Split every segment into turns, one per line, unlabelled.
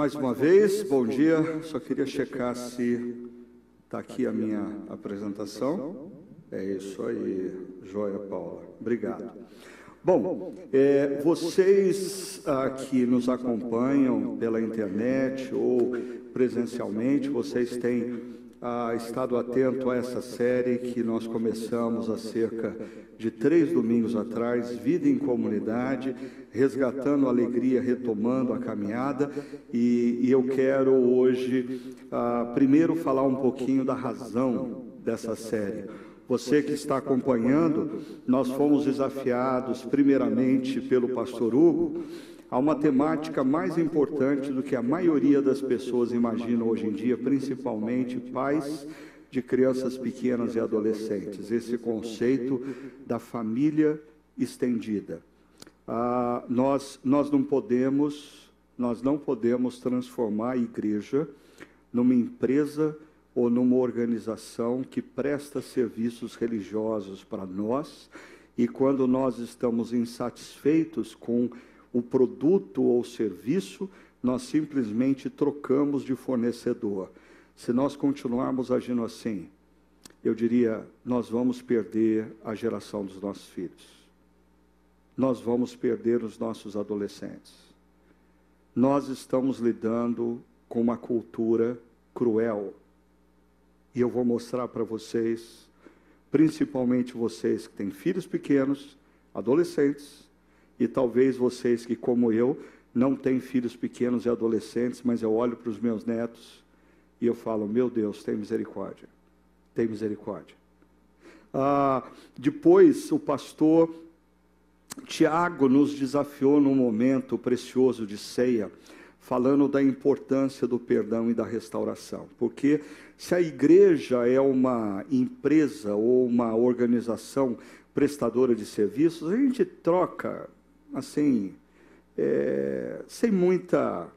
Mais uma vez, bom dia. Só queria checar se está aqui a minha apresentação. É isso aí, joia Paula. Obrigado. Bom, é, vocês que nos acompanham pela internet ou presencialmente, vocês têm ah, estado atento a essa série que nós começamos há cerca de três domingos atrás, Vida em Comunidade, resgatando a alegria, retomando a caminhada. E, e eu quero hoje, ah, primeiro, falar um pouquinho da razão dessa série. Você que está acompanhando, nós fomos desafiados, primeiramente, pelo pastor Hugo Há uma temática mais importante do que a maioria das pessoas imaginam hoje em dia, principalmente pais de crianças pequenas e adolescentes. Esse conceito da família estendida. Ah, nós, nós não podemos, nós não podemos transformar a igreja numa empresa ou numa organização que presta serviços religiosos para nós e quando nós estamos insatisfeitos com o produto ou serviço, nós simplesmente trocamos de fornecedor. Se nós continuarmos agindo assim, eu diria, nós vamos perder a geração dos nossos filhos. Nós vamos perder os nossos adolescentes. Nós estamos lidando com uma cultura cruel. E eu vou mostrar para vocês, principalmente vocês que têm filhos pequenos, adolescentes, e talvez vocês que, como eu, não têm filhos pequenos e adolescentes, mas eu olho para os meus netos e eu falo: Meu Deus, tem misericórdia, tem misericórdia. Ah, depois, o pastor Tiago nos desafiou num momento precioso de ceia, falando da importância do perdão e da restauração. Porque se a igreja é uma empresa ou uma organização prestadora de serviços, a gente troca assim, é, sem muita,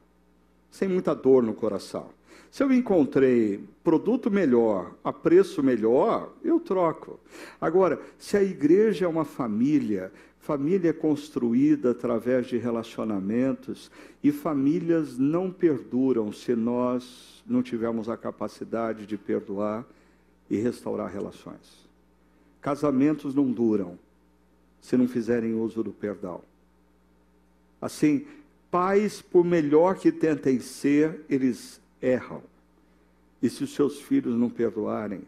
sem muita dor no coração. Se eu encontrei produto melhor, a preço melhor, eu troco. Agora, se a igreja é uma família, família é construída através de relacionamentos e famílias não perduram se nós não tivermos a capacidade de perdoar e restaurar relações. Casamentos não duram se não fizerem uso do perdão. Assim, pais, por melhor que tentem ser, eles erram. E se os seus filhos não perdoarem,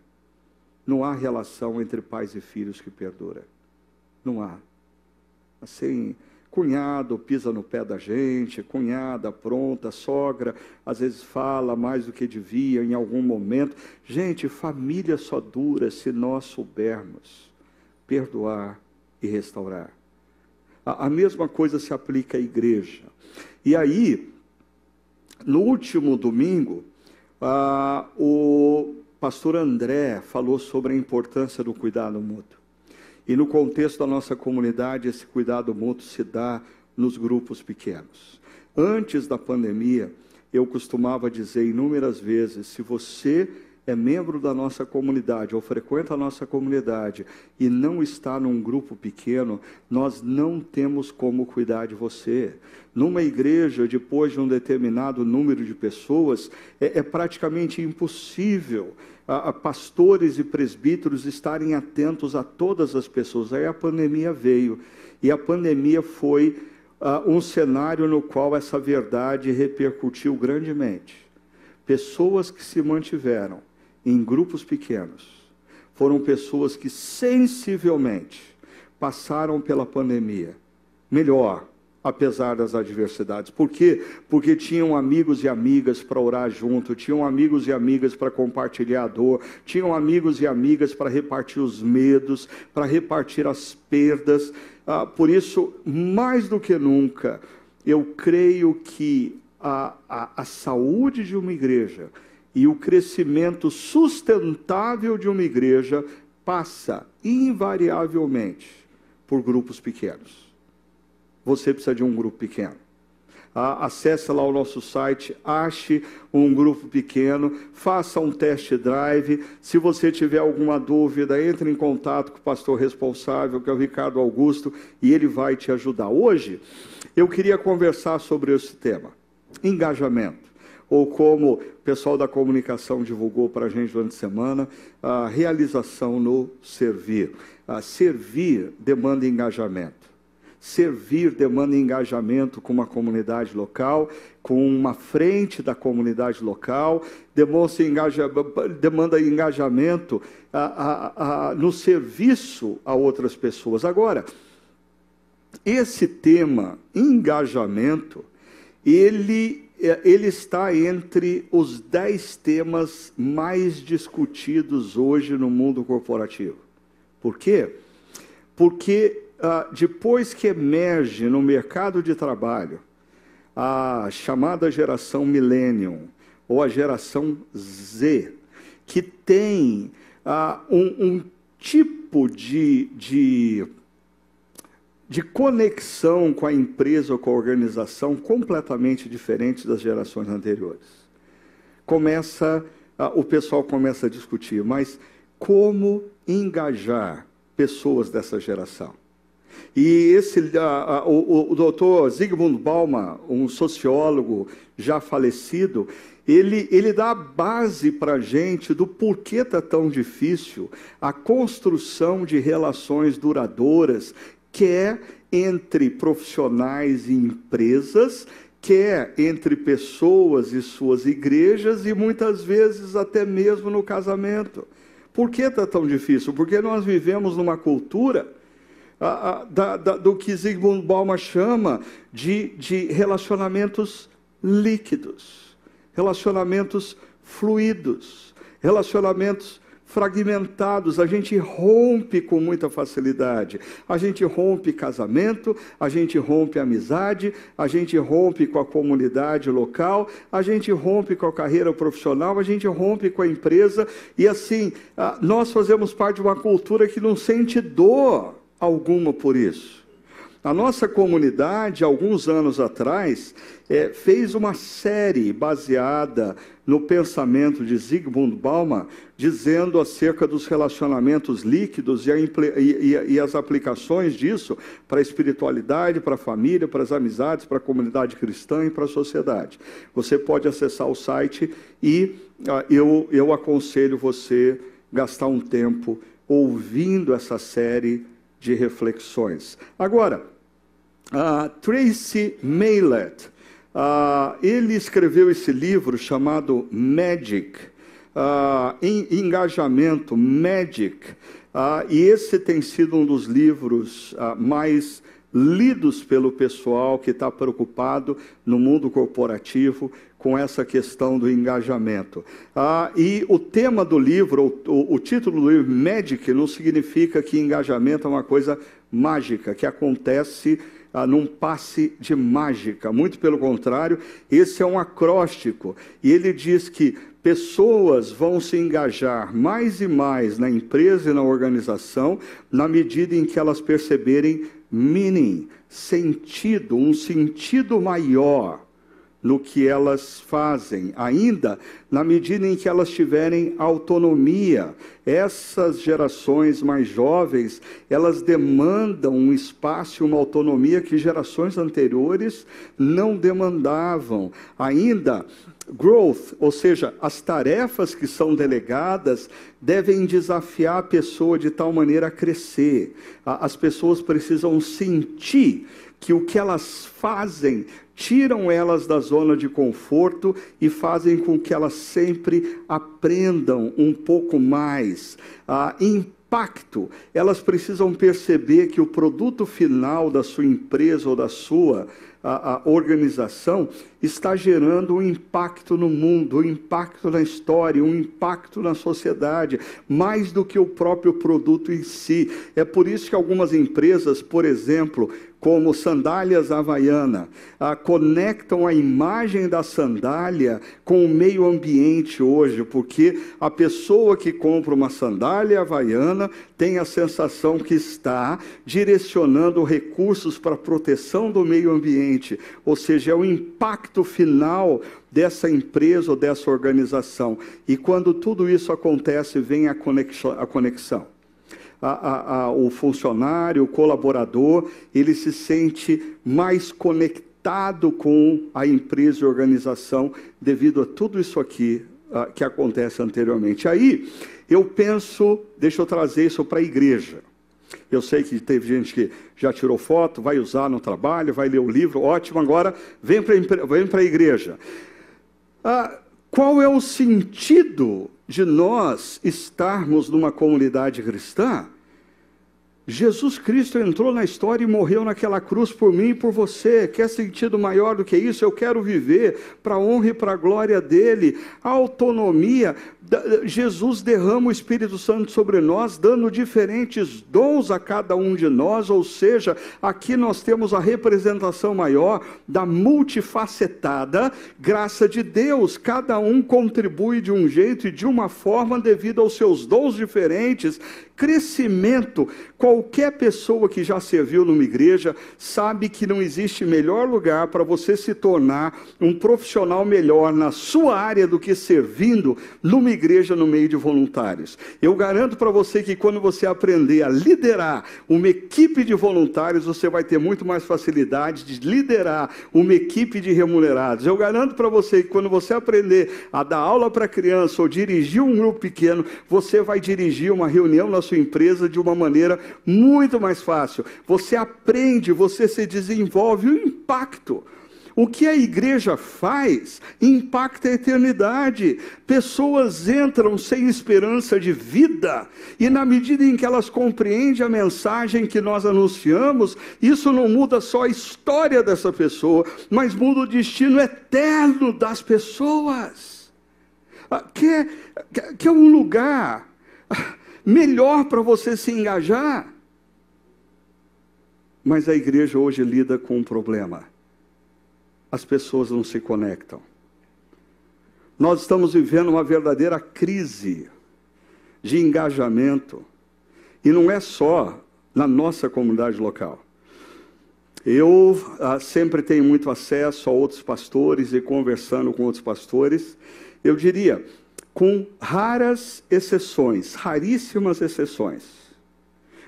não há relação entre pais e filhos que perdura. Não há. Assim, cunhado pisa no pé da gente, cunhada pronta, sogra, às vezes fala mais do que devia em algum momento. Gente, família só dura se nós soubermos perdoar e restaurar. A, a mesma coisa se aplica à igreja. E aí, no último domingo, ah, o pastor André falou sobre a importância do cuidado mútuo. E no contexto da nossa comunidade, esse cuidado mútuo se dá nos grupos pequenos. Antes da pandemia, eu costumava dizer inúmeras vezes: se você é membro da nossa comunidade ou frequenta a nossa comunidade e não está num grupo pequeno, nós não temos como cuidar de você. Numa igreja, depois de um determinado número de pessoas, é, é praticamente impossível a, a pastores e presbíteros estarem atentos a todas as pessoas. Aí a pandemia veio e a pandemia foi uh, um cenário no qual essa verdade repercutiu grandemente. Pessoas que se mantiveram em grupos pequenos. Foram pessoas que sensivelmente passaram pela pandemia melhor, apesar das adversidades. Por quê? Porque tinham amigos e amigas para orar junto, tinham amigos e amigas para compartilhar a dor, tinham amigos e amigas para repartir os medos, para repartir as perdas. Ah, por isso, mais do que nunca, eu creio que a, a, a saúde de uma igreja e o crescimento sustentável de uma igreja passa invariavelmente por grupos pequenos. Você precisa de um grupo pequeno. Ah, acesse lá o nosso site, ache um grupo pequeno, faça um test drive. Se você tiver alguma dúvida, entre em contato com o pastor responsável, que é o Ricardo Augusto, e ele vai te ajudar. Hoje, eu queria conversar sobre esse tema. engajamento. Ou como o pessoal da comunicação divulgou para a gente durante a semana, a realização no servir. A servir demanda engajamento. Servir demanda engajamento com uma comunidade local, com uma frente da comunidade local, engaja, demanda engajamento a, a, a, no serviço a outras pessoas. Agora, esse tema, engajamento, ele, ele está entre os dez temas mais discutidos hoje no mundo corporativo. Por quê? Porque ah, depois que emerge no mercado de trabalho a chamada geração Millennium, ou a geração Z, que tem ah, um, um, tipo de, de, de conexão com a empresa ou com a organização completamente diferente das gerações anteriores. Começa, o pessoal começa a discutir, mas como engajar pessoas dessa geração? E esse, o, o doutor Zygmunt Bauman, um sociólogo já falecido, ele, ele dá a base para a gente do porquê está tão difícil a construção de relações duradouras, quer entre profissionais e empresas, quer entre pessoas e suas igrejas e muitas vezes até mesmo no casamento. Por que está tão difícil? Porque nós vivemos numa cultura da, da, do que Zygmunt Bauman chama de, de relacionamentos líquidos, relacionamentos fluidos, relacionamentos fragmentados, a gente rompe com muita facilidade. A gente rompe casamento, a gente rompe amizade, a gente rompe com a comunidade local, a gente rompe com a carreira profissional, a gente rompe com a empresa, e assim, nós fazemos parte de uma cultura que não sente dor alguma por isso. A nossa comunidade, alguns anos atrás, é, fez uma série baseada no pensamento de Zygmunt Bauman, dizendo acerca dos relacionamentos líquidos e, a, e, e as aplicações disso para a espiritualidade, para a família, para as amizades, para a comunidade cristã e para a sociedade. Você pode acessar o site e uh, eu, eu aconselho você gastar um tempo ouvindo essa série de reflexões. Agora, uh, Tracy Maylett, uh, ele escreveu esse livro chamado Magic, uh, Engajamento, Magic, e esse tem sido um dos livros mais lidos pelo pessoal que está preocupado no mundo corporativo com essa questão do engajamento. Ah, e o tema do livro, o, o, título do livro, Magic, não significa que engajamento é uma coisa mágica, que acontece ah, num passe de mágica. Muito pelo contrário, esse é um acróstico. E ele diz que pessoas vão se engajar mais e mais na empresa e na organização na medida em que elas perceberem meaning, sentido, um sentido maior no que elas fazem, ainda na medida em que elas tiverem autonomia. Essas gerações mais jovens, elas demandam um espaço e uma autonomia que gerações anteriores não demandavam. Ainda growth, ou seja, as tarefas que são delegadas devem desafiar a pessoa de tal maneira a crescer. As pessoas precisam sentir que o que elas fazem tiram elas da zona de conforto e fazem com que elas sempre aprendam um pouco mais. Ah, impacto, elas precisam perceber que o produto final da sua empresa ou da sua a, a organização está gerando um impacto no mundo, um impacto na história, um impacto na sociedade, mais do que o próprio produto em si. É por isso que algumas empresas, por exemplo, como sandálias havaiana, ah, conectam a imagem da sandália com o meio ambiente hoje, porque a pessoa que compra uma sandália havaiana tem a sensação que está direcionando recursos para a proteção do meio ambiente, ou seja, é o impacto final dessa empresa ou dessa organização. E quando tudo isso acontece, vem a conexão. A conexão a, a, o funcionário, o colaborador, ele se sente mais conectado com a empresa e organização devido a tudo isso aqui que acontece anteriormente. Aí eu penso, deixa eu trazer isso para a igreja. Eu sei que teve gente que já tirou foto, vai usar no trabalho, vai ler o livro, ótimo, agora vem para a igreja. Ah, qual é o sentido de nós estarmos numa comunidade cristã? Jesus Cristo entrou na história e morreu naquela cruz por mim e por você. Quer sentido maior do que isso? Eu quero viver para a honra e para a glória dele. A autonomia. Jesus derrama o Espírito Santo sobre nós, dando diferentes dons a cada um de nós, ou seja, aqui nós temos a representação maior da multifacetada graça de Deus. Cada um contribui de um jeito e de uma forma devido aos seus dons diferentes. Crescimento. Qualquer pessoa que já serviu numa igreja sabe que não existe melhor lugar para você se tornar um profissional melhor na sua área do que servindo numa igreja no meio de voluntários. Eu garanto para você que quando você aprender a liderar uma equipe de voluntários, você vai ter muito mais facilidade de liderar uma equipe de remunerados. Eu garanto para você que quando você aprender a dar aula para criança ou dirigir um grupo pequeno, você vai dirigir uma reunião na sua empresa de uma maneira muito mais fácil. Você aprende, você se desenvolve o impacto o que a igreja faz impacta a eternidade. Pessoas entram sem esperança de vida, e na medida em que elas compreendem a mensagem que nós anunciamos, isso não muda só a história dessa pessoa, mas muda o destino eterno das pessoas. Ah, quer, quer um lugar melhor para você se engajar? Mas a igreja hoje lida com um problema as pessoas não se conectam. Nós estamos vivendo uma verdadeira crise de engajamento, e não é só na nossa comunidade local. Eu ah, sempre tenho muito acesso a outros pastores e conversando com outros pastores, eu diria, com raras exceções, raríssimas exceções,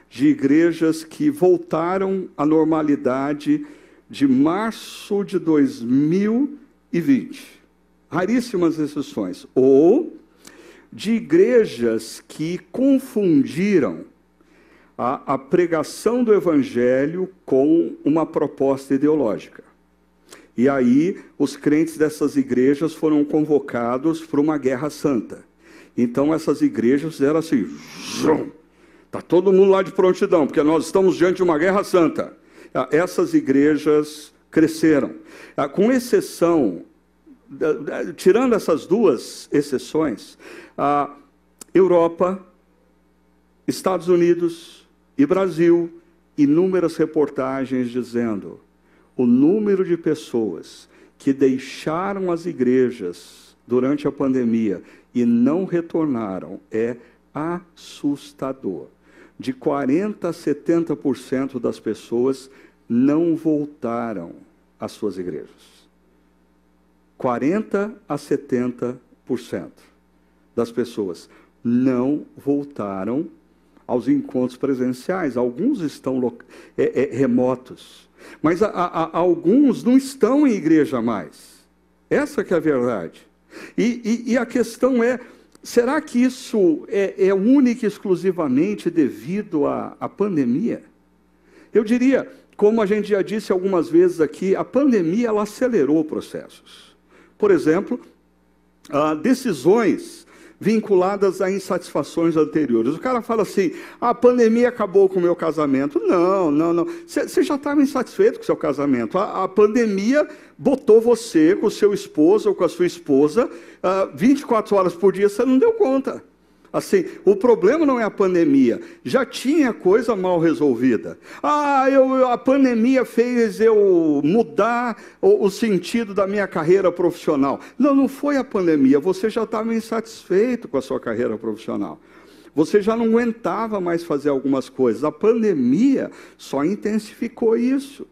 de igrejas que voltaram à normalidade de março de 2020. Raríssimas exceções. Ou de igrejas que confundiram a, a pregação do evangelho com uma proposta ideológica. E aí, os crentes dessas igrejas foram convocados para uma guerra santa. Então, essas igrejas fizeram assim: está todo mundo lá de prontidão, porque nós estamos diante de uma guerra santa. Ah, essas igrejas cresceram. Ah, com exceção, tirando essas duas exceções, a Europa, Estados Unidos e Brasil, inúmeras reportagens dizendo o número de pessoas que deixaram as igrejas durante a pandemia e não retornaram é assustador de 40% a 70% das pessoas não voltaram às suas igrejas. 40% a 70% das pessoas não voltaram aos encontros presenciais. Alguns estão é, é, remotos, mas a, a, a, alguns não estão em igreja mais. Essa que é a verdade. E, e, e a questão é, Será que isso é, é única e exclusivamente devido à, à pandemia? Eu diria, como a gente já disse algumas vezes aqui, a pandemia ela acelerou processos. Por exemplo, ah, decisões vinculadas a insatisfações anteriores. O cara fala assim: a pandemia acabou com o meu casamento. Não, não, não. Você já estava insatisfeito com o seu casamento. A, a, pandemia botou você com o seu esposo ou com a sua esposa uh, ah, 24 horas por dia, você não deu conta. Assim, o problema não é a pandemia, já tinha coisa mal resolvida. Ah, eu, a pandemia fez eu mudar o, o sentido da minha carreira profissional. Não, não foi a pandemia, você já estava insatisfeito com a sua carreira profissional. Você já não aguentava mais fazer algumas coisas. A pandemia só intensificou isso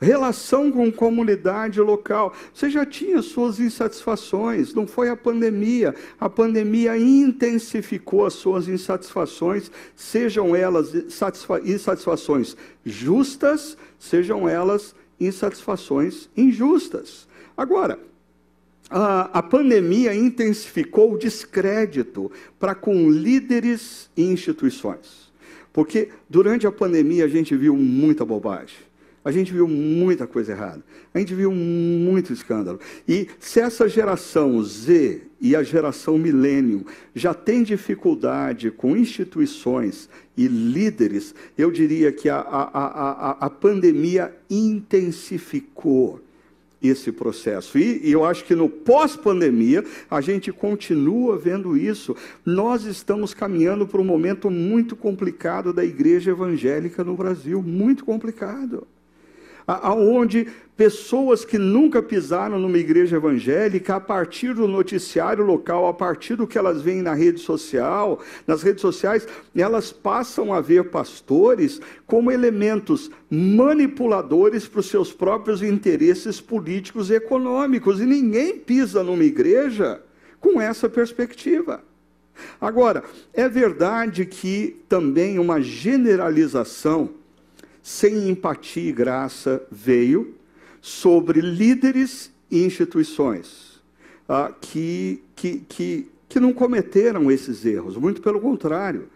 relação com comunidade local. Você já tinha suas insatisfações, não foi a pandemia. A pandemia intensificou as suas insatisfações, sejam elas insatisfações justas, sejam elas insatisfações injustas. Agora, a, a pandemia intensificou o descrédito para com líderes e instituições. Porque durante a pandemia a gente viu muita bobagem. A gente viu muita coisa errada. A gente viu muito escândalo. E se essa geração Z e a geração milênio já tem dificuldade com instituições e líderes, eu diria que a, a, a, a pandemia intensificou esse processo. E, e eu acho que no pós-pandemia, a gente continua vendo isso. Nós estamos caminhando para um momento muito complicado da igreja evangélica no Brasil muito complicado aonde pessoas que nunca pisaram numa igreja evangélica, a partir do noticiário local, a partir do que elas veem na rede social, nas redes sociais, elas passam a ver pastores como elementos manipuladores para os seus próprios interesses políticos e econômicos. E ninguém pisa numa igreja com essa perspectiva. Agora, é verdade que também uma generalização sem empatia e graça, veio sobre líderes e instituições ah, que, que, que, que não cometeram esses erros, muito pelo contrário.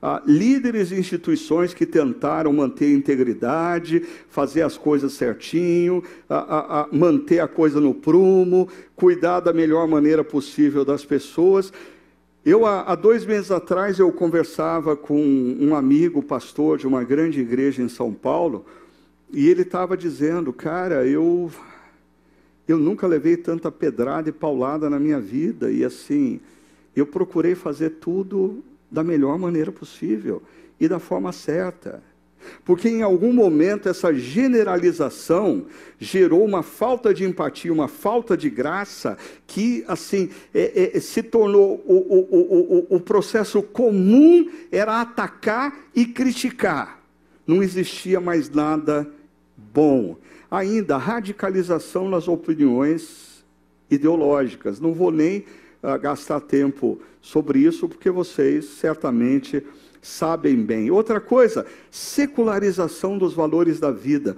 Ah, líderes e instituições que tentaram manter a integridade, fazer as coisas certinho, ah, ah, manter a coisa no prumo, cuidar da melhor maneira possível das pessoas eu, há, dois meses atrás, eu conversava com um amigo, pastor de uma grande igreja em São Paulo, e ele estava dizendo, cara, eu, eu nunca levei tanta pedrada e paulada na minha vida, e assim, eu procurei fazer tudo da melhor maneira possível e da forma certa. Porque em algum momento essa generalização gerou uma falta de empatia, uma falta de graça, que assim é, é, se tornou o, o, o, o processo comum era atacar e criticar. Não existia mais nada bom. Ainda radicalização nas opiniões ideológicas. Não vou nem uh, gastar tempo sobre isso, porque vocês certamente sabem bem. Outra coisa, secularização dos valores da vida.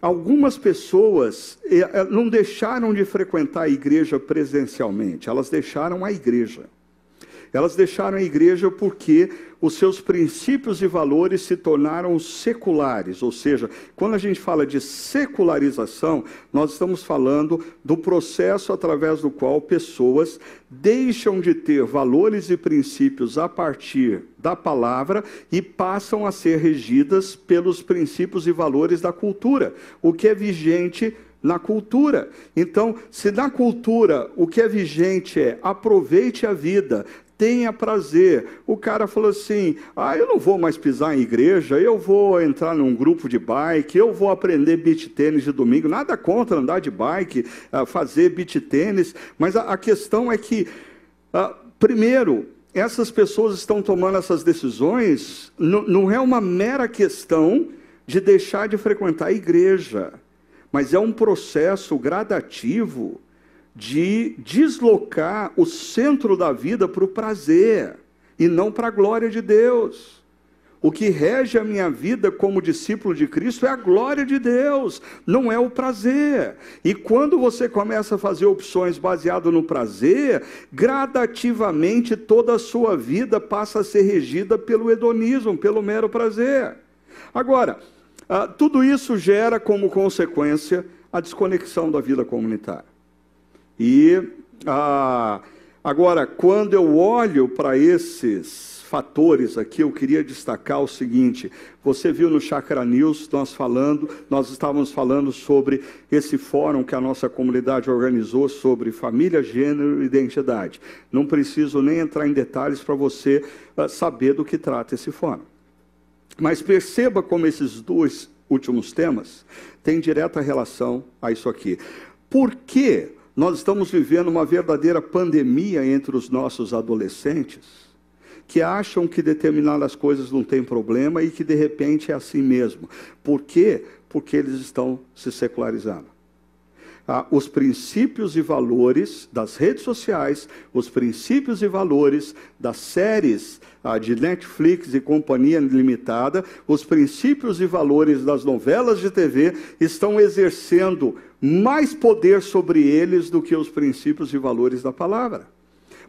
Algumas pessoas eh, eh, não deixaram de frequentar a igreja presencialmente, elas deixaram a igreja. Elas deixaram a igreja porque os seus princípios e valores se tornaram seculares, ou seja, quando a gente fala de secularização, nós estamos falando do processo através do qual pessoas deixam de ter valores e princípios a partir da palavra e passam a ser regidas pelos princípios e valores da cultura, o que é vigente na cultura. Então, se na cultura o que é vigente é aproveite a vida, tenha prazer. O cara falou assim: ah, eu não vou mais pisar em igreja, eu vou entrar num grupo de bike, eu vou aprender beat tênis de domingo. Nada contra andar de bike, ah, fazer beat tênis, mas a, questão é que, ah, primeiro, essas pessoas estão tomando essas decisões, não é uma mera questão de deixar de frequentar a igreja, mas é um processo gradativo de deslocar o centro da vida para o prazer e não para a glória de Deus. O que rege a minha vida como discípulo de Cristo é a glória de Deus, não é o prazer. E quando você começa a fazer opções baseadas no prazer, gradativamente toda a sua vida passa a ser regida pelo hedonismo, pelo mero prazer. Agora, ah, tudo isso gera como consequência a desconexão da vida comunitária. E ah, agora, quando eu olho para esses fatores aqui, eu queria destacar o seguinte: você viu no Chakra News nós falando, nós estávamos falando sobre esse fórum que a nossa comunidade organizou sobre família, gênero e identidade. Não preciso nem entrar em detalhes para você uh, saber do que trata esse fórum. Mas perceba como esses dois últimos temas têm direta relação a isso aqui. Por que nós estamos vivendo uma verdadeira pandemia entre os nossos adolescentes que acham que determinadas coisas não têm problema e que de repente é assim mesmo. Por quê? Porque eles estão se secularizando. ah, os princípios e valores das redes sociais, os princípios e valores das séries ah, de Netflix e Companhia Limitada, os princípios e valores das novelas de TV estão exercendo mais poder sobre eles do que os princípios e valores da palavra.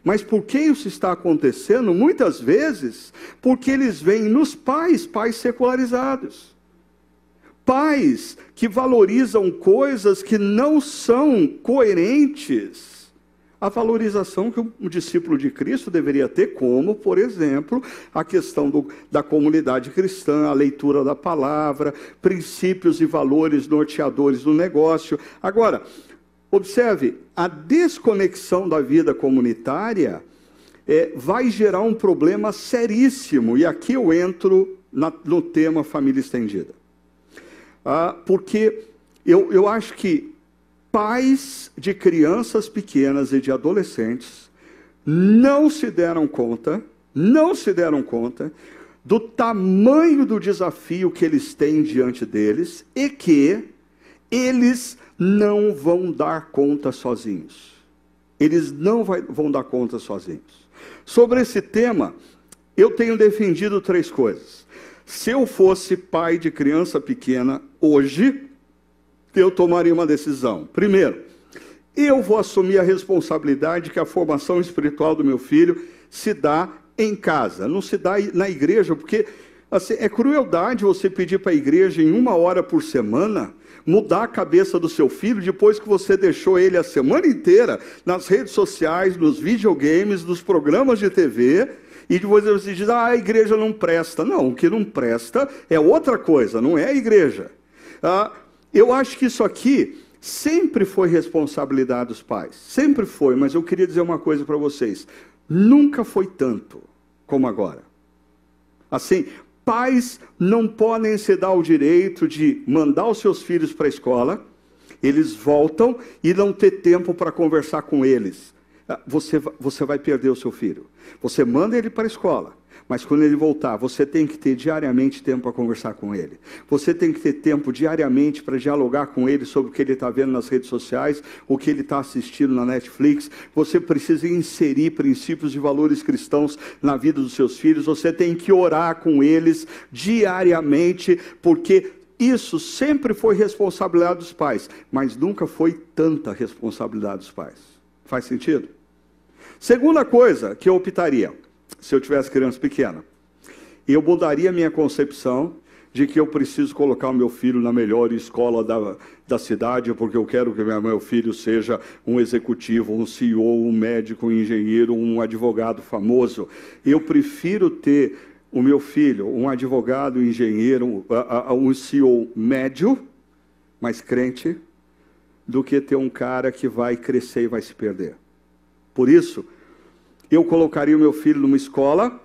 Mas por que isso está acontecendo? Muitas vezes porque eles veem nos pais, pais secularizados. Pais que valorizam coisas que não são coerentes à valorização que um discípulo de Cristo deveria ter, como, por exemplo, a questão do, da comunidade cristã, a leitura da palavra, princípios e valores norteadores do negócio. Agora, Observe, a desconexão da vida comunitária é, vai gerar um problema seríssimo, e aqui eu entro na, no tema família estendida. Ah, porque eu, eu acho que pais de crianças pequenas e de adolescentes não se deram conta, não se deram conta do tamanho do desafio que eles têm diante deles e que eles não vão dar conta sozinhos. Eles não vai, vão dar conta sozinhos. Sobre esse tema, eu tenho defendido três coisas. Se eu fosse pai de criança pequena hoje, eu tomaria uma decisão. Primeiro, eu vou assumir a responsabilidade que a formação espiritual do meu filho se dá em casa, não se dá na igreja, porque assim, é crueldade você pedir para a igreja em uma hora por semana mudar a cabeça do seu filho depois que você deixou ele a semana inteira nas redes sociais, nos videogames, nos programas de TV, e depois você diz, ah, a igreja não presta. Não, o que não presta é outra coisa, não é a igreja. Ah, eu acho que isso aqui sempre foi responsabilidade dos pais, sempre foi, mas eu queria dizer uma coisa para vocês: nunca foi tanto como agora. Assim, Pais não podem se dar o direito de mandar os seus filhos para a escola, eles voltam e não ter tempo para conversar com eles. Ah, você, você vai perder o seu filho. Você manda ele para a escola. Mas quando ele voltar, você tem que ter diariamente tempo para conversar com ele. Você tem que ter tempo diariamente para dialogar com ele sobre o que ele está vendo nas redes sociais, o que ele está assistindo na Netflix. Você precisa inserir princípios e valores cristãos na vida dos seus filhos. Você tem que orar com eles diariamente, porque isso sempre foi responsabilidade dos pais, mas nunca foi tanta responsabilidade dos pais. Faz sentido? Segunda coisa que eu optaria se eu tivesse criança pequena. Eu mudaria minha concepção de que eu preciso colocar o meu filho na melhor escola da, da cidade, porque eu quero que meu filho seja um executivo, um CEO, um médico, um engenheiro, um advogado famoso. Eu prefiro ter o meu filho um advogado, um engenheiro, um CEO médio, mas crente, do que ter um cara que vai crescer e vai se perder. Por isso, eu colocaria o meu filho numa escola,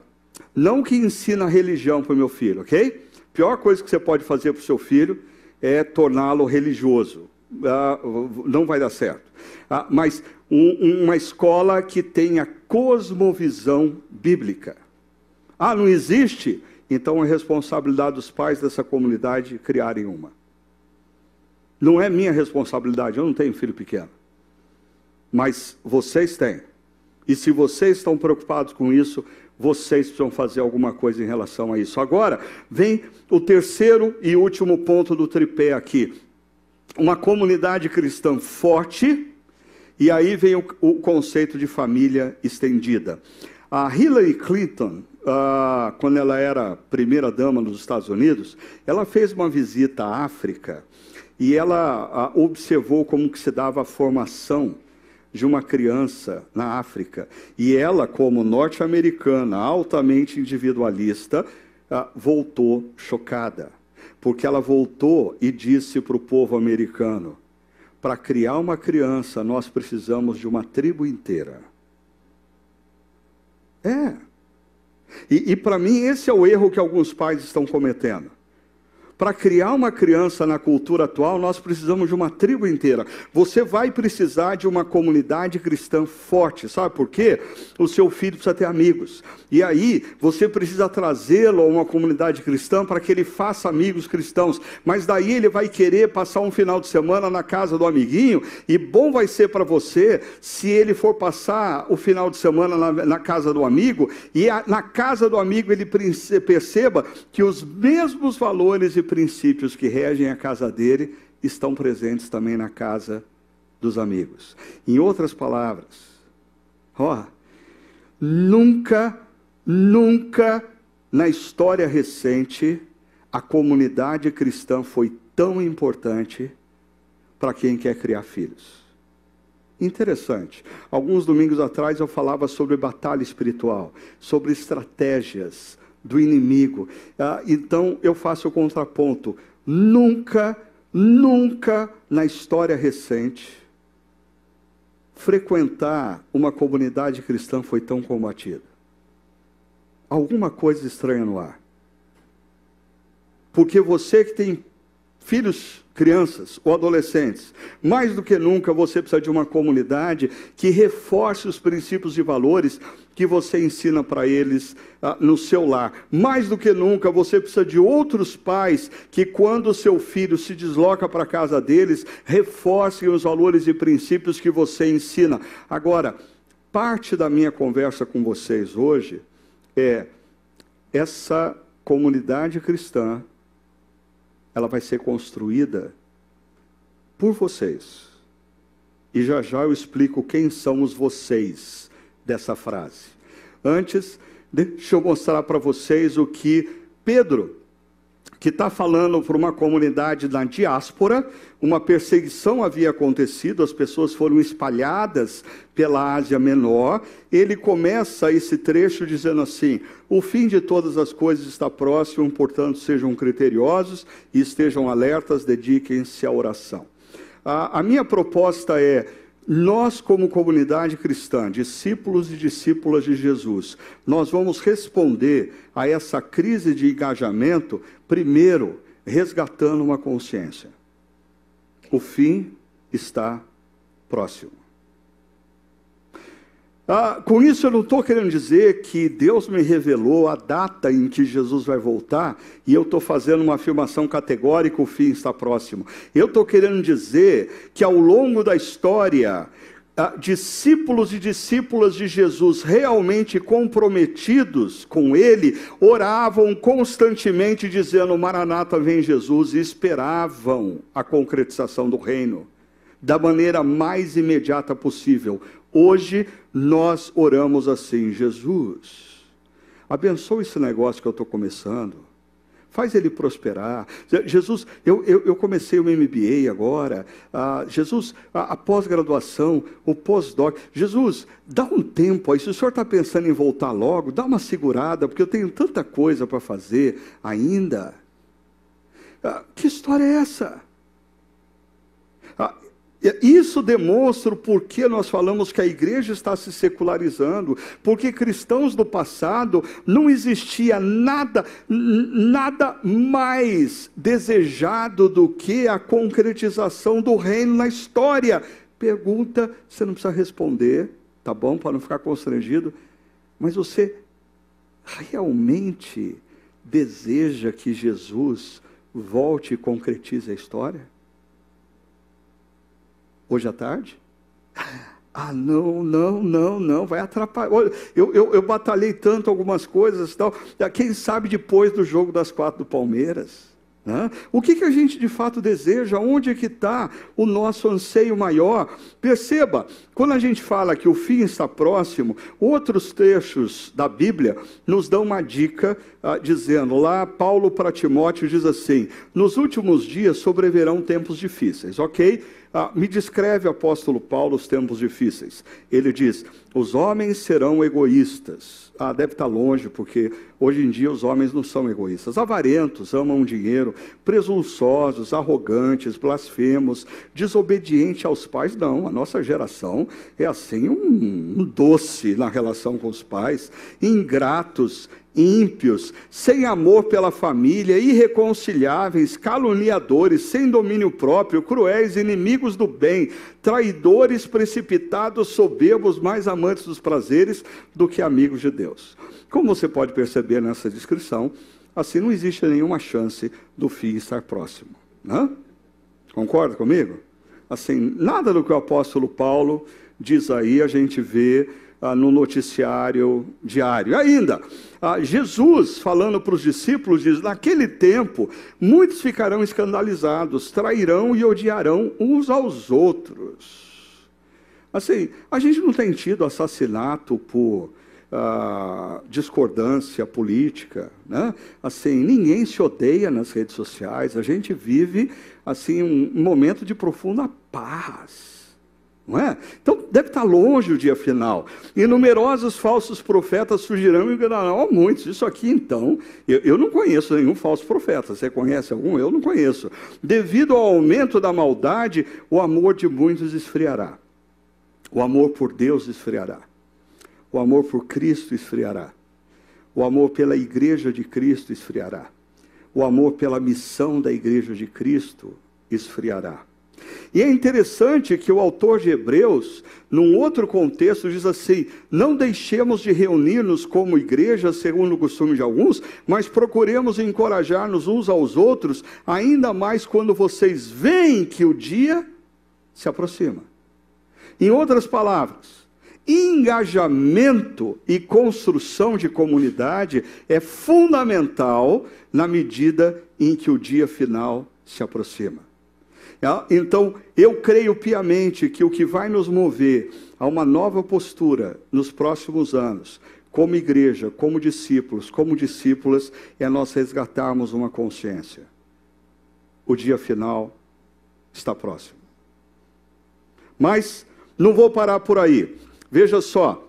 não que ensina religião para o meu filho, ok? Pior coisa que você pode fazer para o seu filho é torná-lo religioso. Ah, não vai dar certo. Ah, mas um, uma escola que tenha cosmovisão bíblica. Ah, não existe? Então é responsabilidade dos pais dessa comunidade criarem uma. Não é minha responsabilidade, eu não tenho filho pequeno. Mas vocês têm. E se vocês estão preocupados com isso, vocês precisam fazer alguma coisa em relação a isso. Agora, vem o terceiro e último ponto do tripé aqui. Uma comunidade cristã forte, e aí vem o, o conceito de família estendida. A Hillary Clinton, ah, quando ela era primeira-dama nos Estados Unidos, ela fez uma visita à África e ela ah, observou como que se dava a formação de uma criança na África. E ela, como norte-americana, altamente individualista, ah, voltou chocada. Porque ela voltou e disse para o povo americano: para criar uma criança, nós precisamos de uma tribo inteira. É. E, e para mim, esse é o erro que alguns pais estão cometendo. Para criar uma criança na cultura atual, nós precisamos de uma tribo inteira. Você vai precisar de uma comunidade cristã forte, sabe por quê? O seu filho precisa ter amigos. E aí, você precisa trazê-lo a uma comunidade cristã para que ele faça amigos cristãos. Mas daí ele vai querer passar um final de semana na casa do amiguinho, e bom vai ser para você se ele for passar o final de semana na, na casa do amigo, e a, na casa do amigo ele perceba que os mesmos valores e princípios que regem a casa dele estão presentes também na casa dos amigos. Em outras palavras, ó, nunca, nunca na história recente a comunidade cristã foi tão importante para quem quer criar filhos. Interessante. Alguns domingos atrás eu falava sobre batalha espiritual, sobre estratégias do inimigo. Ah, então eu faço o contraponto. Nunca, nunca na história recente frequentar uma comunidade cristã foi tão combatida. Alguma coisa estranha no ar. Porque você que tem filhos, crianças ou adolescentes, mais do que nunca você precisa de uma comunidade que reforce os princípios e valores que você ensina para eles ah, no seu lar. Mais do que nunca você precisa de outros pais que, quando o seu filho se desloca para a casa deles, reforcem os valores e princípios que você ensina. Agora, parte da minha conversa com vocês hoje é essa comunidade cristã ela vai ser construída por vocês. E já já eu explico quem são os vocês dessa frase. Antes, deixa eu mostrar para vocês o que Pedro que está falando para uma comunidade da diáspora, uma perseguição havia acontecido, as pessoas foram espalhadas pela Ásia Menor. Ele começa esse trecho dizendo assim: O fim de todas as coisas está próximo, portanto, sejam criteriosos e estejam alertas, dediquem-se à oração. A, a minha proposta é nós, como comunidade cristã, discípulos e discípulas de Jesus, nós vamos responder a essa crise de engajamento, primeiro, resgatando uma consciência. O fim está próximo. Ah, com isso, eu não estou querendo dizer que Deus me revelou a data em que Jesus vai voltar e eu estou fazendo uma afirmação categórica: o fim está próximo. Eu estou querendo dizer que ao longo da história, ah, discípulos e discípulas de Jesus realmente comprometidos com Ele oravam constantemente dizendo: Maranata vem Jesus, e esperavam a concretização do reino da maneira mais imediata possível. Hoje nós oramos assim: Jesus, abençoa esse negócio que eu estou começando, faz ele prosperar. Jesus, eu, eu, eu comecei o MBA agora, ah, Jesus, a, a pós-graduação, o pós-doc. Jesus, dá um tempo aí, se o senhor está pensando em voltar logo, dá uma segurada, porque eu tenho tanta coisa para fazer ainda. Ah, que história é essa? Isso demonstra o porquê nós falamos que a igreja está se secularizando, porque cristãos do passado não existia nada, nada mais desejado do que a concretização do reino na história. Pergunta, você não precisa responder, tá bom, para não ficar constrangido, mas você realmente deseja que Jesus volte e concretize a história? Hoje à tarde? Ah, não, não, não, não, vai atrapalhar. Eu, eu, eu batalhei tanto algumas coisas tal. Quem sabe depois do jogo das quatro do Palmeiras? Né? O que, que a gente de fato deseja? Onde é que está o nosso anseio maior? Perceba, quando a gente fala que o fim está próximo, outros trechos da Bíblia nos dão uma dica, ah, dizendo lá, Paulo para Timóteo diz assim: nos últimos dias sobreverão tempos difíceis, ok? Ah, me descreve, apóstolo Paulo, os tempos difíceis. Ele diz: os homens serão egoístas. Ah, deve estar longe, porque hoje em dia os homens não são egoístas. Avarentos, amam dinheiro, presunçosos, arrogantes, blasfemos, desobedientes aos pais. Não, a nossa geração é assim um, um doce na relação com os pais, ingratos, ímpios, sem amor pela família, irreconciliáveis, caluniadores, sem domínio próprio, cruéis, inimigos do bem, traidores, precipitados, soberbos, mais amantes dos prazeres do que amigos de Deus. Como você pode perceber nessa descrição, assim não existe nenhuma chance do fim estar próximo. Né? Concorda comigo? Assim, nada do que o apóstolo Paulo diz aí a gente vê ah, no noticiário diário. Ainda, ah, Jesus, falando para os discípulos, diz: Naquele tempo, muitos ficarão escandalizados, trairão e odiarão uns aos outros. Assim, a gente não tem tido assassinato por ah, discordância política, né? Assim, ninguém se odeia nas redes sociais. A gente vive assim um momento de profunda paz. Não é? Então deve estar longe o dia final. E numerosos falsos profetas surgirão e enganarão a muitos. Isso aqui, então, eu, eu, não conheço nenhum falso profeta. Você conhece algum? Eu não conheço. Devido ao aumento da maldade, o amor de muitos esfriará. O amor por Deus esfriará. O amor por Cristo esfriará. O amor pela igreja de Cristo esfriará. O amor pela missão da igreja de Cristo esfriará. E é interessante que o autor de Hebreus, num outro contexto, diz assim: Não deixemos de reunir-nos como igreja, segundo o costume de alguns, mas procuremos encorajar-nos uns aos outros, ainda mais quando vocês veem que o dia se aproxima. Em outras palavras, engajamento e construção de comunidade é fundamental na medida em que o dia final se aproxima. É, então, eu creio piamente que o que vai nos mover a uma nova postura nos próximos anos, como igreja, como discípulos, como discípulas, é nós resgatarmos uma consciência. O dia final está próximo. Mas não vou parar por aí. Veja só,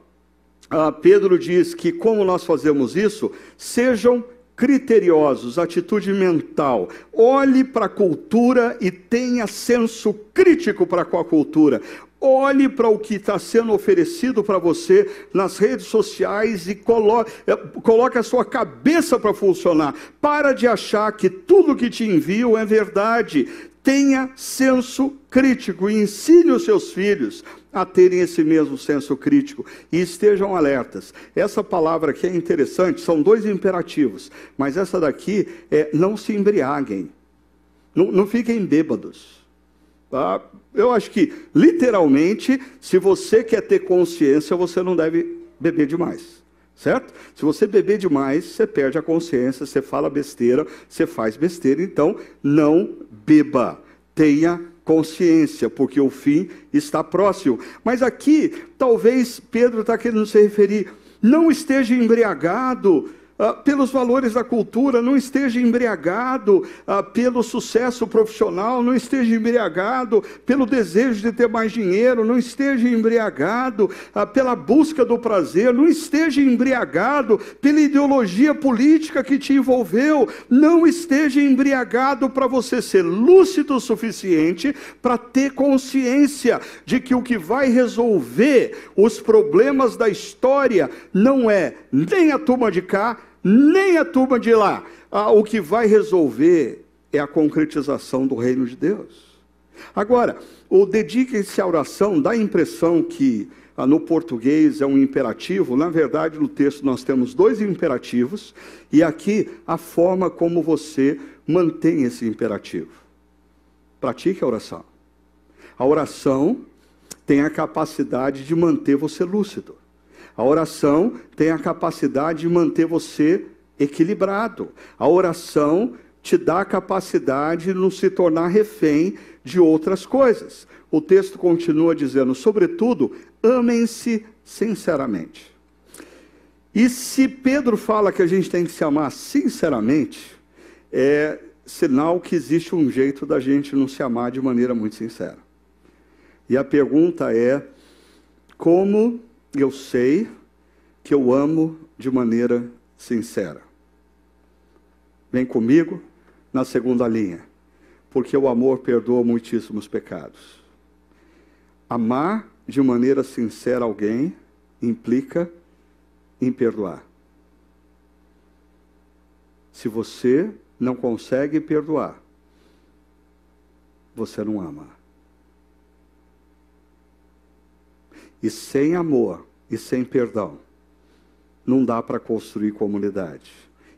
ah, Pedro diz que como nós fazemos isso, sejam criteriosos, atitude mental. Olhe para a cultura e tenha senso crítico para com a cultura. Olhe para o que está sendo oferecido para você nas redes sociais e eh, coloque a sua cabeça para funcionar. Para de achar que tudo que te envio é verdade. Tenha senso crítico e ensine os seus filhos a terem esse mesmo senso crítico e estejam alertas. Essa palavra aqui é interessante, são dois imperativos, mas essa daqui é não se embriaguem, não, não fiquem bêbados. Tá? Eu acho que, literalmente, se você quer ter consciência, você não deve beber demais. Certo? Se você beber demais, você perde a consciência, você fala besteira, você faz besteira, então não beba. Tenha consciência, porque o fim está próximo. Mas aqui, talvez Pedro está querendo se referir, não esteja embriagado ah, pelos valores da cultura, não esteja embriagado ah, pelo sucesso profissional, não esteja embriagado pelo desejo de ter mais dinheiro, não esteja embriagado ah, pela busca do prazer, não esteja embriagado pela ideologia política que te envolveu, não esteja embriagado para você ser lúcido o suficiente para ter consciência de que o que vai resolver os problemas da história não é nem a turma de cá, nem a turma de lá. Ah, o que vai resolver é a concretização do reino de Deus. Agora, o dedique-se à oração dá a impressão que ah, no português é um imperativo, na verdade, no texto nós temos dois imperativos, e aqui a forma como você mantém esse imperativo. Pratique a oração. A oração tem a capacidade de manter você lúcido. A oração tem a capacidade de manter você equilibrado. A oração te dá a capacidade de não se tornar refém de outras coisas. O texto continua dizendo, sobretudo, amem-se sinceramente. E se Pedro fala que a gente tem que se amar sinceramente, é sinal que existe um jeito da gente não se amar de maneira muito sincera. E a pergunta é: como eu sei que eu amo de maneira sincera. Vem comigo na segunda linha, porque o amor perdoa muitíssimos pecados. Amar de maneira sincera alguém implica em perdoar. Se você não consegue perdoar, você não ama. E sem amor e sem perdão, não dá para construir comunidade.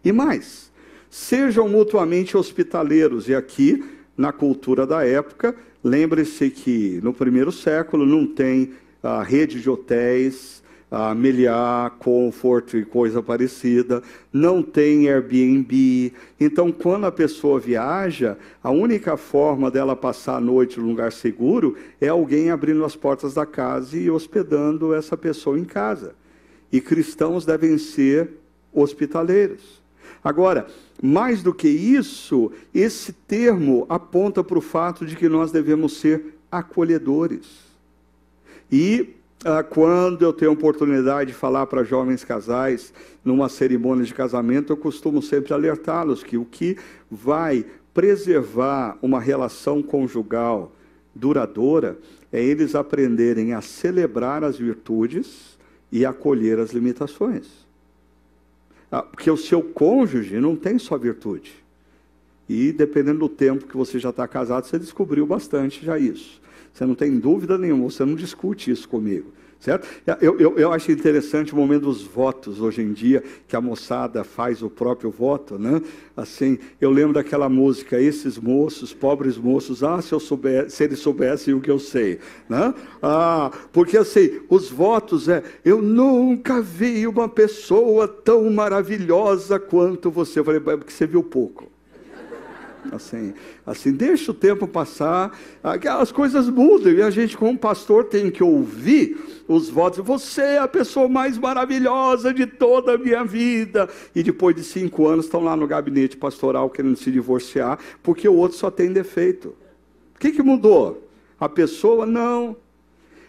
E mais, sejam mutuamente hospitaleiros. E aqui, na cultura da época, lembre-se que no primeiro século não tem a rede de hotéis, a Comfort e coisa parecida, não tem Airbnb. Então, quando a pessoa viaja, a única forma dela passar a noite num lugar seguro é alguém abrindo as portas da casa e hospedando essa pessoa em casa. E cristãos devem ser hospitaleiros. Agora, mais do que isso, esse termo aponta para o fato de que nós devemos ser acolhedores. E quando eu tenho oportunidade de falar para jovens casais numa cerimônia de casamento, eu costumo sempre alertá-los que o que vai preservar uma relação conjugal duradoura é eles aprenderem a celebrar as virtudes e acolher as limitações. Ah, porque o seu cônjuge não tem só virtude. E dependendo do tempo que você já está casado, você descobriu bastante já isso. Você não tem dúvida nenhuma, você não discute isso comigo. Certo? Eu, eu, eu acho interessante o momento dos votos hoje em dia, que a moçada faz o próprio voto, né? Assim, eu lembro daquela música, esses moços, pobres moços, ah, se, eu souber, se eles soubessem o que eu sei, né? Ah, porque assim, os votos é, eu nunca vi uma pessoa tão maravilhosa quanto você. Eu falei, é porque você viu pouco. Assim, assim, deixa o tempo passar, as coisas mudam e a gente, como pastor, tem que ouvir os votos. Você é a pessoa mais maravilhosa de toda a minha vida. E depois de cinco anos estão lá no gabinete pastoral querendo se divorciar, porque o outro só tem defeito. O que, que mudou? A pessoa não.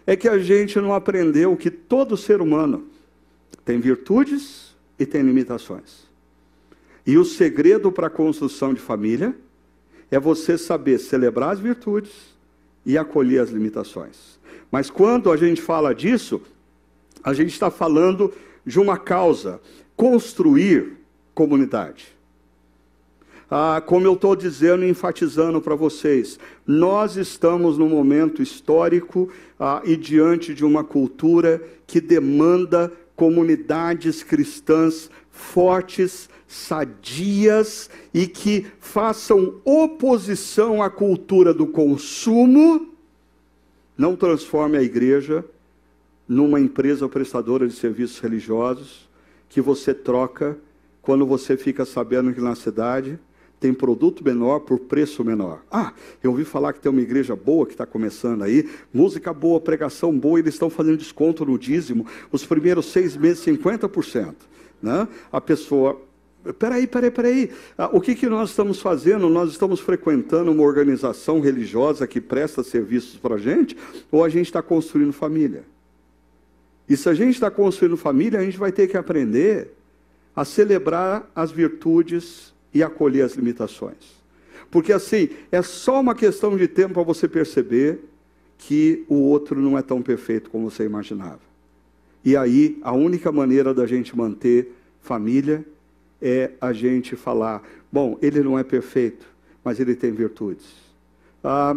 É que a gente não aprendeu que todo ser humano tem virtudes e tem limitações. E o segredo para a construção de família é você saber celebrar as virtudes e acolher as limitações. Mas quando a gente fala disso, a gente está falando de uma causa: construir comunidade. Ah, como eu estou dizendo e enfatizando para vocês, nós estamos num momento histórico ah, e diante de uma cultura que demanda comunidades cristãs fortes, sadias e que façam oposição à cultura do consumo, não transforme a igreja numa empresa prestadora de serviços religiosos que você troca quando você fica sabendo que na cidade tem produto menor por preço menor. Ah, eu ouvi falar que tem uma igreja boa que está começando aí, música boa, pregação boa, eles estão fazendo desconto no dízimo, os primeiros seis meses 50%. Né? A pessoa Peraí, peraí, peraí. Ah, o que, que nós estamos fazendo? Nós estamos frequentando uma organização religiosa que presta serviços para a gente? Ou a gente está construindo família? E se a gente está construindo família, a gente vai ter que aprender a celebrar as virtudes e acolher as limitações. Porque assim, é só uma questão de tempo para você perceber que o outro não é tão perfeito como você imaginava. E aí, a única maneira da gente manter família é a gente falar: bom, ele não é perfeito, mas ele tem virtudes. Ah,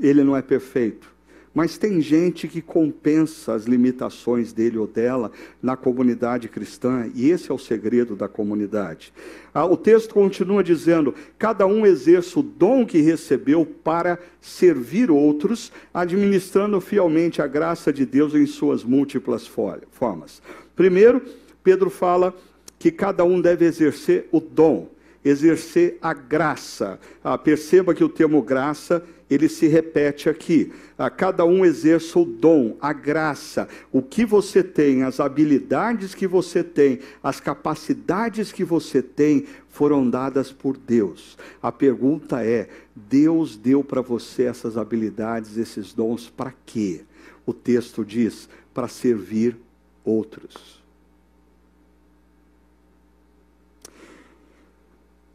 ele não é perfeito, mas tem gente que compensa as limitações dele ou dela na comunidade cristã, e esse é o segredo da comunidade. Ah, o texto continua dizendo: cada um exerce o dom que recebeu para servir outros, administrando fielmente a graça de Deus em suas múltiplas formas. Primeiro, Pedro fala que cada um deve exercer o dom, exercer a graça. Ah, perceba que o termo graça ele se repete aqui. Ah, cada um exerça o dom, a graça, o que você tem, as habilidades que você tem, as capacidades que você tem, foram dadas por Deus. A pergunta é: Deus deu para você essas habilidades, esses dons, para quê? O texto diz: para servir outros.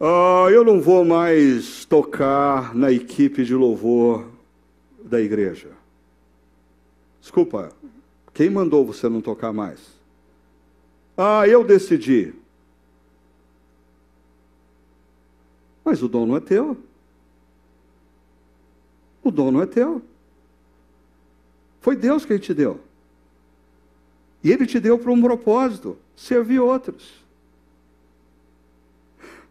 Ah, eu não vou mais tocar na equipe de louvor da igreja. Desculpa, quem mandou você não tocar mais? Ah, eu decidi. Mas o dom não é teu. O dom não é teu. Foi Deus quem te deu. E Ele te deu para um propósito: servir outros.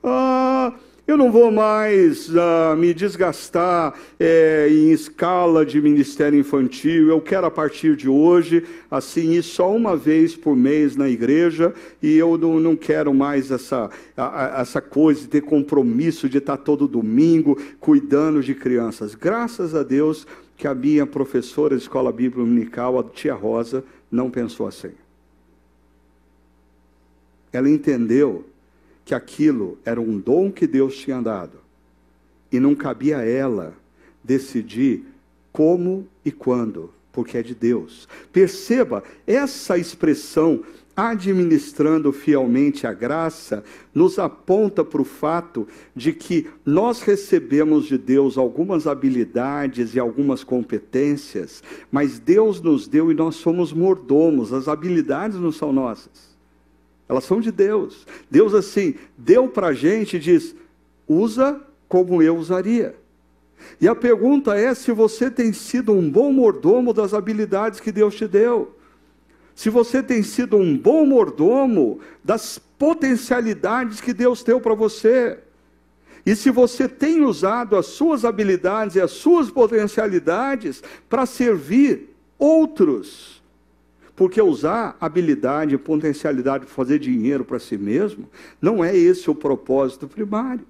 Ah, eu não vou mais uh, me desgastar é, em escala de ministério infantil. Eu quero, a partir de hoje, assim, ir só uma vez por mês na igreja. E eu não, não quero mais essa, a, essa coisa de ter compromisso de estar todo domingo cuidando de crianças. Graças a Deus que a minha professora de escola bíblica dominical, a tia Rosa, não pensou assim. Ela entendeu que aquilo era um dom que Deus tinha dado. E não cabia a ela decidir como e quando, porque é de Deus. Perceba, essa expressão administrando fielmente a graça, nos aponta para o fato de que nós recebemos de Deus algumas habilidades e algumas competências, mas Deus nos deu e nós somos mordomos, as habilidades não são nossas. Elas são de Deus. Deus, assim, deu para a gente e diz: usa como eu usaria. E a pergunta é se você tem sido um bom mordomo das habilidades que Deus te deu. Se você tem sido um bom mordomo das potencialidades que Deus deu para você. E se você tem usado as suas habilidades e as suas potencialidades para servir outros porque usar habilidade e potencialidade para fazer dinheiro para si mesmo, não é esse o propósito primário.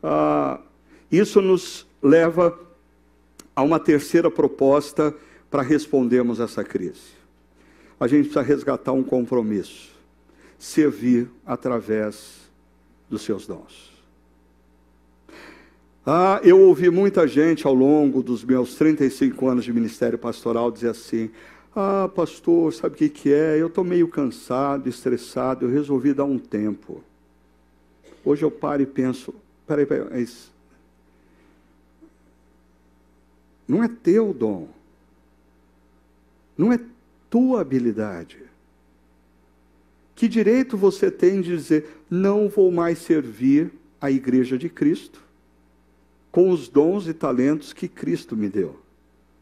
Ah, isso nos leva a uma terceira proposta para respondermos essa crise. A gente precisa resgatar um compromisso: servir através dos seus dons. Ah, eu ouvi muita gente ao longo dos meus 35 anos de ministério pastoral dizer assim: Ah, pastor, sabe o que, que é? Eu estou meio cansado, estressado, eu resolvi dar um tempo. Hoje eu paro e penso: peraí, peraí, mas não é teu dom, não é tua habilidade. Que direito você tem de dizer: não vou mais servir a igreja de Cristo? Com os dons e talentos que Cristo me deu.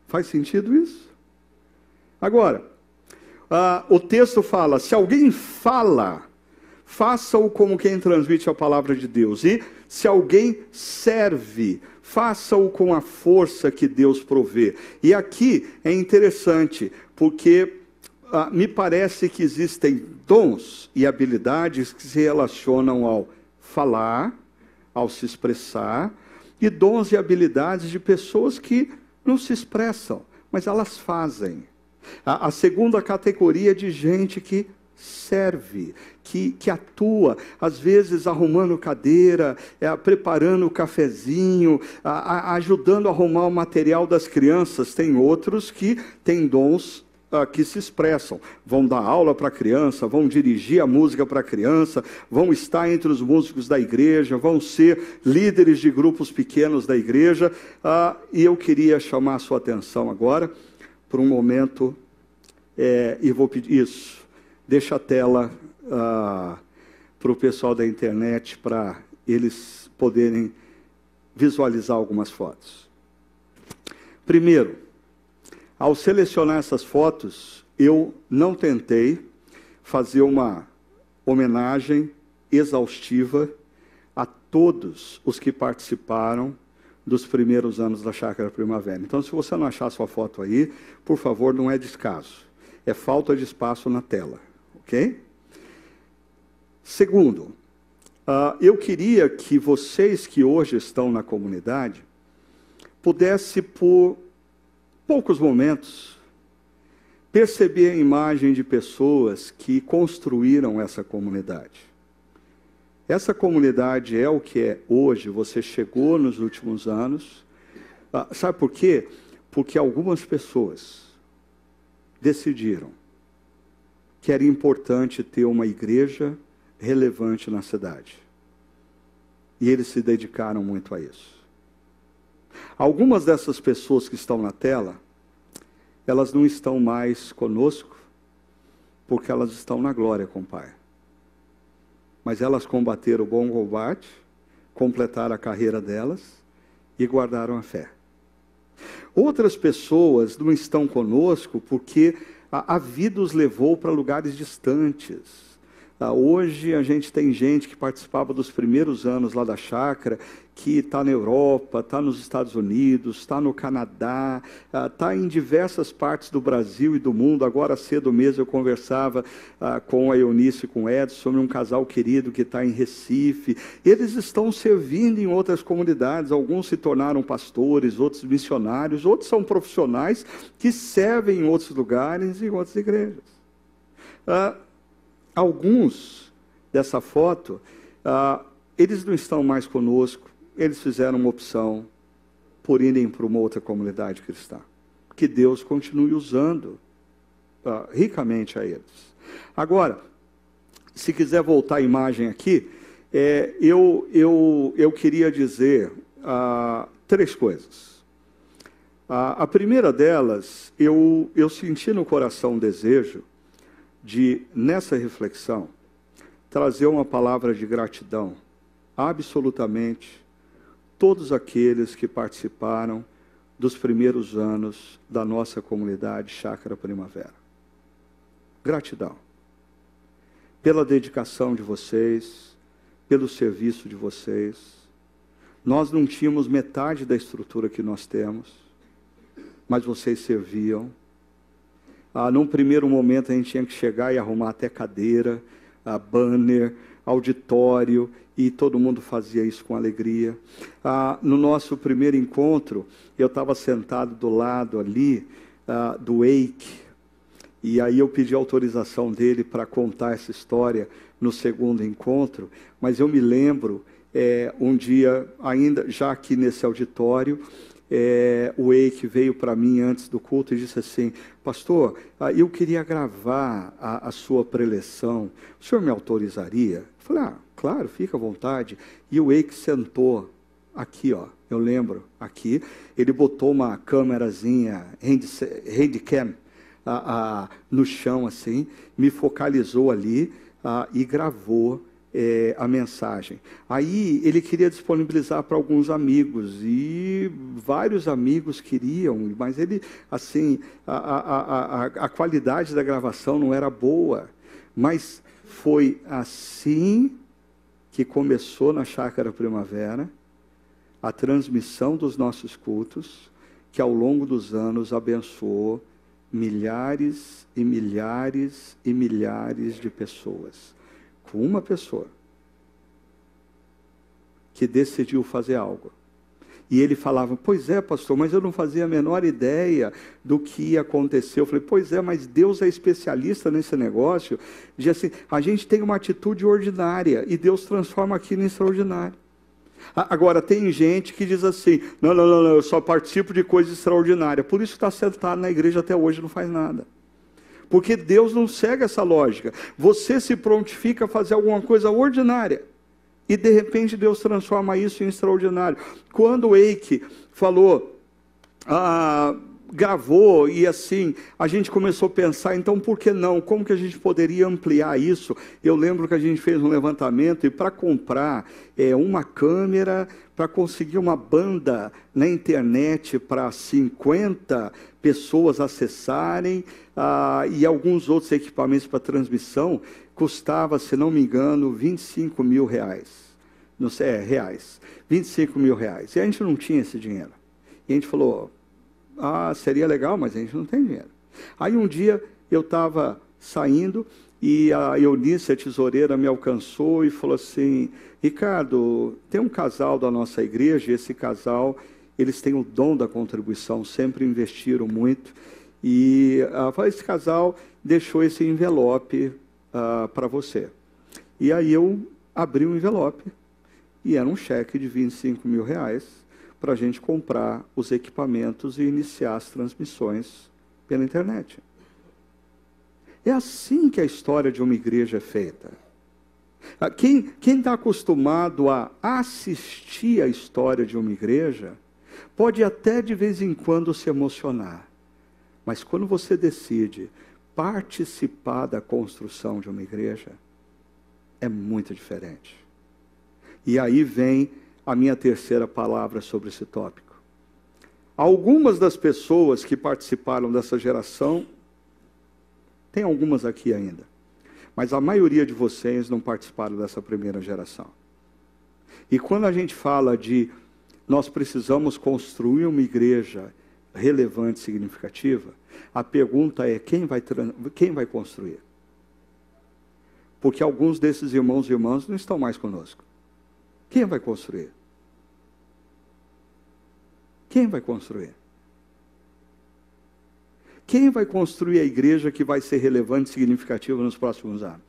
Faz sentido isso? Agora, ah, o texto fala: se alguém fala, faça-o como quem transmite a palavra de Deus. E se alguém serve, faça-o com a força que Deus provê. E aqui é interessante, porque ah, me parece que existem dons e habilidades que se relacionam ao falar, ao se expressar e dons e habilidades de pessoas que não se expressam, mas elas fazem. A, a segunda categoria de gente que serve, que, que atua, às vezes arrumando cadeira, é, preparando o cafezinho, a, a, ajudando a arrumar o material das crianças. Tem outros que têm dons que se expressam. Vão dar aula para a criança, vão dirigir a música para a criança, vão estar entre os músicos da igreja, vão ser líderes de grupos pequenos da igreja. Uh, e eu queria chamar a sua atenção agora para um momento, é, e vou pedir isso. Deixa a tela uh, para o pessoal da internet para eles poderem visualizar algumas fotos. Primeiro, ao selecionar essas fotos, eu não tentei fazer uma homenagem exaustiva a todos os que participaram dos primeiros anos da Chácara Primavera. Então, se você não achar sua foto aí, por favor, não é descaso. É falta de espaço na tela, ok? Segundo, uh, eu queria que vocês que hoje estão na comunidade pudessem, por poucos momentos, percebi a imagem de pessoas que construíram essa comunidade. Essa comunidade é o que é hoje, você chegou nos últimos anos. Ah, sabe por quê? Porque algumas pessoas decidiram que era importante ter uma igreja relevante na cidade. E eles se dedicaram muito a isso. Algumas dessas pessoas que estão na tela, elas não estão mais conosco, porque elas estão na glória com o Pai. mas elas combateram o bom combate, completaram a carreira delas e guardaram a fé. Outras pessoas não estão conosco porque a, a vida os levou para lugares distantes ah, hoje a gente tem gente que participava dos primeiros anos lá da chácara, que está na Europa, está nos Estados Unidos, está no Canadá, está ah, em diversas partes do Brasil e do mundo. Agora cedo mesmo eu conversava ah, com a Eunice e com o Edson sobre um casal querido que está em Recife. Eles estão servindo em outras comunidades, alguns se tornaram pastores, outros missionários, outros são profissionais que servem em outros lugares e em outras igrejas. Ah, alguns dessa foto, eles não estão mais conosco, eles fizeram uma opção por irem para uma outra comunidade cristã. Que Deus continue usando ah, ricamente a eles. Agora, se quiser voltar a imagem aqui, é, eu, eu, eu queria dizer ah, três coisas. a primeira delas, eu, eu senti no coração um desejo de, nessa reflexão, trazer uma palavra de gratidão absolutamente todos aqueles que participaram dos primeiros anos da nossa comunidade Chácara Primavera. Gratidão pela dedicação de vocês, pelo serviço de vocês. Nós não tínhamos metade da estrutura que nós temos, mas vocês serviam ah, num primeiro momento a gente tinha que chegar e arrumar até cadeira, ah, banner, auditório, e todo mundo fazia isso com alegria. Ah, no nosso primeiro encontro, eu estava sentado do lado ali ah, do Eike, e aí eu pedi autorização dele para contar essa história no segundo encontro, mas eu me lembro é, um dia, ainda já aqui nesse auditório, é, o Eike veio para mim antes do culto e disse assim: Pastor, ah, eu queria gravar a, a, sua preleção. O senhor me autorizaria? Eu falei: Ah, claro, fica à vontade. E o Eike sentou aqui, ó. Eu lembro, aqui. Ele botou uma câmerazinha, handicam, a, a, no chão, assim, me focalizou ali a, e gravou é, a mensagem. Aí ele queria disponibilizar para alguns amigos e vários amigos queriam, mas ele, assim, a, a, a, a qualidade da gravação não era boa. Mas foi assim que começou na Chácara Primavera a transmissão dos nossos cultos, que ao longo dos anos abençoou milhares e milhares e milhares de pessoas com uma pessoa que decidiu fazer algo. E ele falava: Pois é, pastor, mas eu não fazia a menor ideia do que ia acontecer. Eu falei: Pois é, mas Deus é especialista nesse negócio. De assim, a gente tem uma atitude ordinária e Deus transforma aquilo em extraordinário. Agora, tem gente que diz assim: Não, não, não, eu só participo de coisa extraordinária. Por isso está sentado na igreja até hoje não faz nada. Porque Deus não segue essa lógica. Você se prontifica a fazer alguma coisa ordinária. E de repente Deus transforma isso em extraordinário. Quando o Eike falou, ah, gravou e assim, a gente começou a pensar, então por que não? Como que a gente poderia ampliar isso? Eu lembro que a gente fez um levantamento e para comprar é, uma câmera, para conseguir uma banda na internet para 50 pessoas acessarem ah, e alguns outros equipamentos para transmissão, custava, se não me engano, 25 mil reais. Não sei, é, reais. 25 mil reais. E a gente não tinha esse dinheiro. E a gente falou, ah, seria legal, mas a gente não tem dinheiro. Aí um dia eu estava saindo e a Eunice, a tesoureira, me alcançou e falou assim, Ricardo, tem um casal da nossa igreja, esse casal, eles têm o dom da contribuição, sempre investiram muito. E uh, esse casal deixou esse envelope uh, para você. E aí eu abri o um envelope e era um cheque de 25 mil reais para a gente comprar os equipamentos e iniciar as transmissões pela internet. É assim que a história de uma igreja é feita. Ah, quem está acostumado a assistir a história de uma igreja, pode até de vez em quando se emocionar. Mas quando você decide participar da construção de uma igreja, é muito diferente. E aí vem a minha terceira palavra sobre esse tópico. Algumas das pessoas que participaram dessa geração, tem algumas aqui ainda, mas a maioria de vocês não participaram dessa primeira geração. E quando a gente fala de nós precisamos construir uma igreja relevante, significativa, a pergunta é quem vai, quem vai construir? Porque alguns desses irmãos e irmãs não estão mais conosco. Quem vai construir? Quem vai construir? Quem vai construir a igreja que vai ser relevante e significativa nos próximos anos?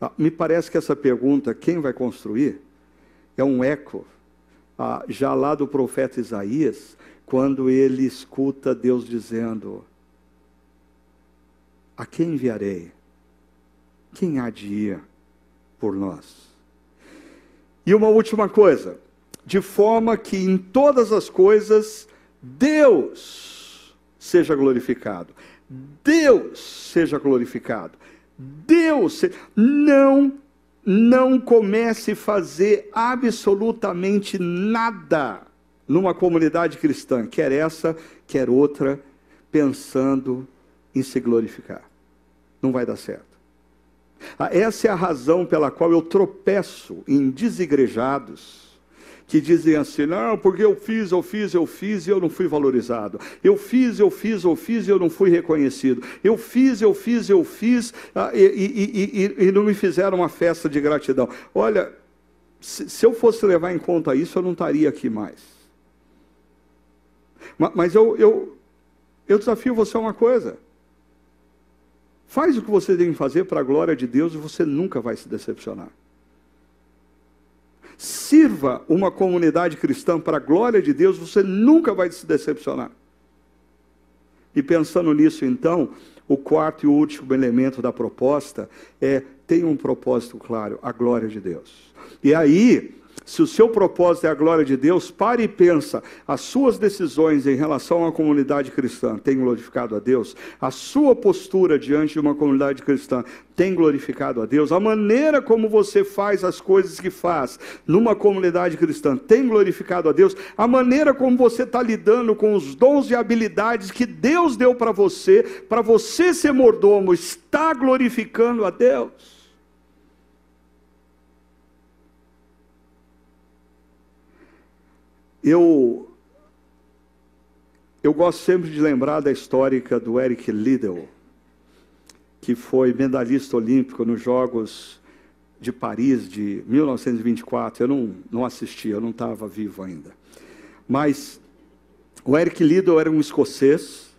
Ah, me parece que essa pergunta, quem vai construir, é um eco ah, já lá do profeta Isaías, quando ele escuta Deus dizendo: A quem enviarei? Quem há de ir por nós? E uma última coisa, de forma que em todas as coisas Deus seja glorificado. Deus seja glorificado. Deus não não comece a fazer absolutamente nada numa comunidade cristã, quer essa, quer outra, pensando em se glorificar. Não vai dar certo. Ah, essa é a razão pela qual eu tropeço em desigrejados que dizem assim: não, porque eu fiz, eu fiz, eu fiz e eu não fui valorizado. Eu fiz, eu fiz, eu fiz e eu não fui reconhecido. Eu fiz, eu fiz, eu fiz ah, e, e, e, e, não me fizeram uma festa de gratidão. Olha, se, se, eu fosse levar em conta isso, eu não estaria aqui mais. Mas, eu, eu, eu desafio você a uma coisa. Faz o que você tem que fazer para a glória de Deus e você nunca vai se decepcionar. Sirva uma comunidade cristã para a glória de Deus, você nunca vai se decepcionar. E pensando nisso, então, o quarto e último elemento da proposta é tem um propósito claro, a glória de Deus. E aí, se o seu propósito é a glória de Deus, pare e pensa, as suas decisões em relação à comunidade cristã têm glorificado a Deus? A sua postura diante de uma comunidade cristã tem glorificado a Deus? A maneira como você faz as coisas que faz numa comunidade cristã tem glorificado a Deus? A maneira como você está lidando com os dons e habilidades que Deus deu para você, para você ser mordomo, está glorificando a Deus? Eu, eu gosto sempre de lembrar da histórica do Eric Liddell, que foi medalhista olímpico nos Jogos de Paris de 1924. Eu não, não assisti, eu não estava vivo ainda. Mas o Eric Liddell era um escocês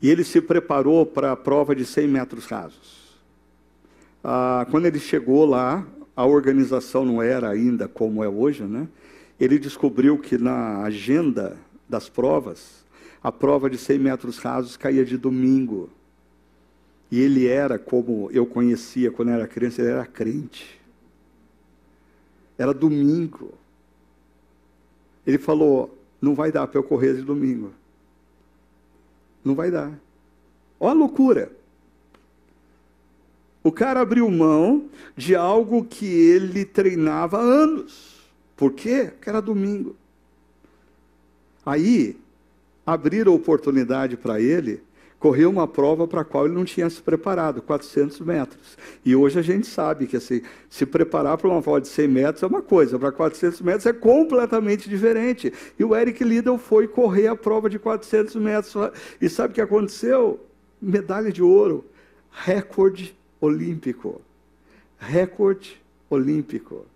e ele se preparou para a prova de 100 metros rasos. Ah, quando ele chegou lá, a organização não era ainda como é hoje, né? Ele descobriu que na agenda das provas, a prova de 100 metros rasos caía de domingo. E ele era, como eu conhecia quando era criança, ele era crente. Era domingo. Ele falou: não vai dar para eu correr de domingo. Não vai dar. Olha a loucura. O cara abriu mão de algo que ele treinava há anos. Por quê? Porque era domingo. Aí, abriram oportunidade para ele correr uma prova para a qual ele não tinha se preparado, 400 metros. E hoje a gente sabe que assim, se preparar para uma prova de 100 metros é uma coisa, para 400 metros é completamente diferente. E o Eric Liddell foi correr a prova de 400 metros. E sabe o que aconteceu? Medalha de ouro, recorde olímpico. Recorde olímpico.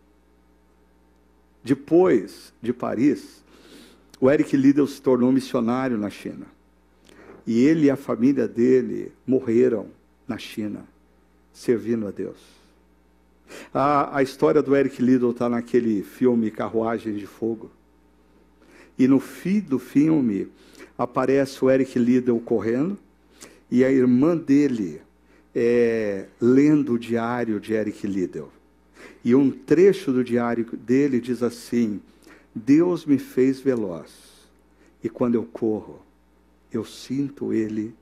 Depois de Paris, o Eric Liddell se tornou missionário na China. E ele e a família dele morreram na China, servindo a Deus. A, a história do Eric Liddell está naquele filme Carruagem de Fogo. E no fim do filme aparece o Eric Liddell correndo e a irmã dele é, lendo o diário de Eric Liddell. E um trecho do diário dele diz assim: Deus me fez veloz, e quando eu corro, eu sinto ele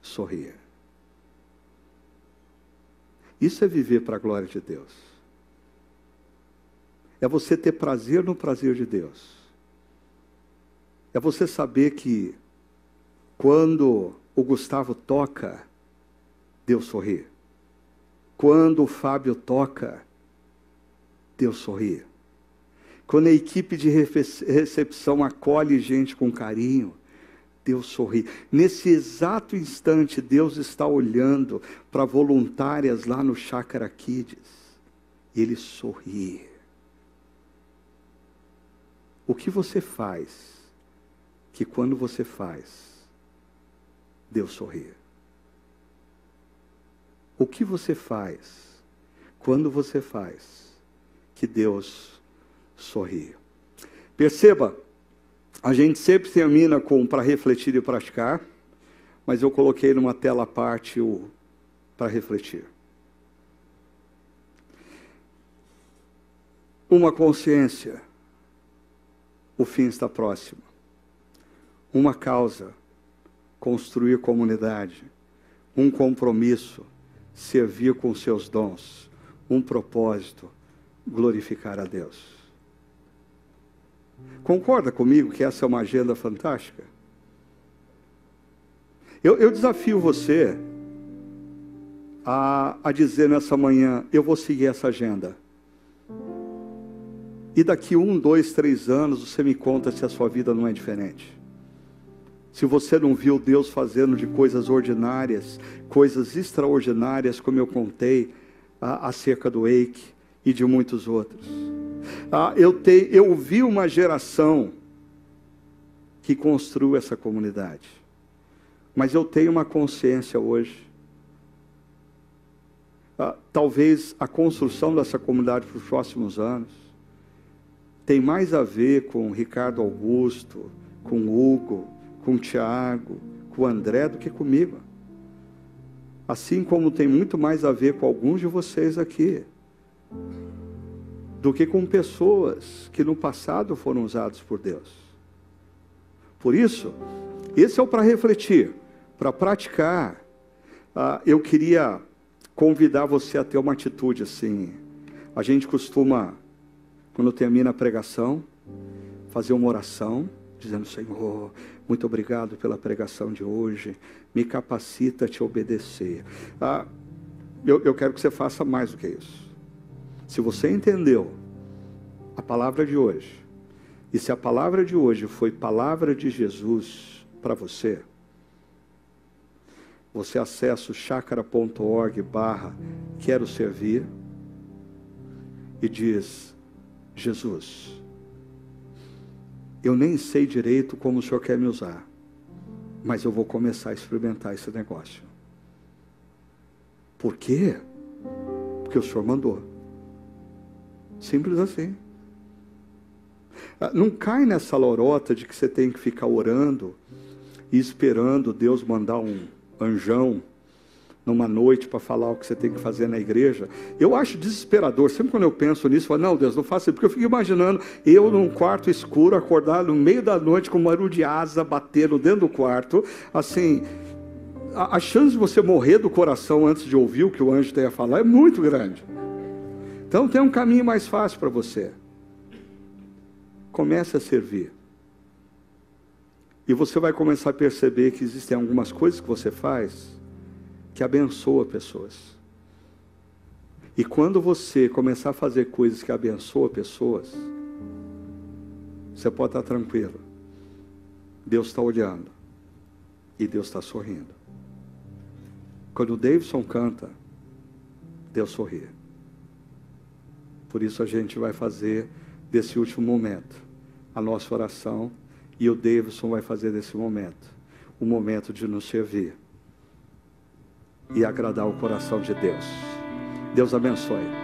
sorrir. Isso é viver para a glória de Deus. É você ter prazer no prazer de Deus. É você saber que quando o Gustavo toca, Deus sorri. Quando o Fábio toca, Deus sorri. Quando a equipe de recepção acolhe gente com carinho, Deus sorri. Nesse exato instante, Deus está olhando para voluntárias lá no Chácara Kids. Ele sorri. O que você faz que quando você faz, Deus sorri? O que você faz quando você faz que Deus sorri? Perceba, a gente sempre termina com para refletir e praticar, mas eu coloquei numa tela à parte o para refletir. Uma consciência, o fim está próximo. Uma causa, construir comunidade. Um compromisso, servir com seus dons. Um propósito, glorificar a Deus. Concorda comigo que essa é uma agenda fantástica? Eu, eu desafio você a, a dizer nessa manhã: eu vou seguir essa agenda. E daqui um, dois, três anos você me conta se a sua vida não é diferente. Se você não viu Deus fazendo de coisas ordinárias, coisas extraordinárias, como eu contei acerca do Eike e de muitos outros. Ah, eu, te, eu vi uma geração que construiu essa comunidade. Mas eu tenho uma consciência hoje. Ah, talvez a construção dessa comunidade para os próximos anos tem mais a ver com Ricardo Augusto, com Hugo, com Tiago, com André do que comigo. Assim como tem muito mais a ver com alguns de vocês aqui do que com pessoas que no passado foram usadas por Deus. Por isso, esse é o para refletir, para praticar. Ah, eu queria convidar você a ter uma atitude assim. A gente costuma, quando termina a pregação, fazer uma oração, dizendo: Senhor, muito obrigado pela pregação de hoje, me capacita a te obedecer. Ah, eu, eu quero que você faça mais do que isso. Se você entendeu a palavra de hoje, e se a palavra de hoje foi palavra de Jesus para você, você acessa o chakra.org barra quero servir e diz, Jesus, eu nem sei direito como o Senhor quer me usar, mas eu vou começar a experimentar esse negócio. Por quê? Porque o Senhor mandou. Simples assim. Ah, não cai nessa lorota de que você tem que ficar orando e esperando Deus mandar um anjão numa noite para falar o que você tem que fazer na igreja. Eu acho desesperador. Sempre quando eu penso nisso, eu falo, não, Deus, não faça isso. Porque eu fico imaginando eu num quarto escuro, acordado no meio da noite com um barulho de asa batendo dentro do quarto. Assim, a, a chance de você morrer do coração antes de ouvir o que o anjo tem a falar é muito grande. Então tem um caminho mais fácil para você. Comece a servir. E você vai começar a perceber que existem algumas coisas que você faz que abençoa pessoas. E quando você começar a fazer coisas que abençoam pessoas, você pode estar tranquilo. Deus está olhando. E Deus está sorrindo. Quando o Davidson canta, Deus sorri. Por isso a gente vai fazer desse último momento a nossa oração e o Davidson vai fazer desse momento o momento de nos servir e agradar o coração de Deus. Deus abençoe.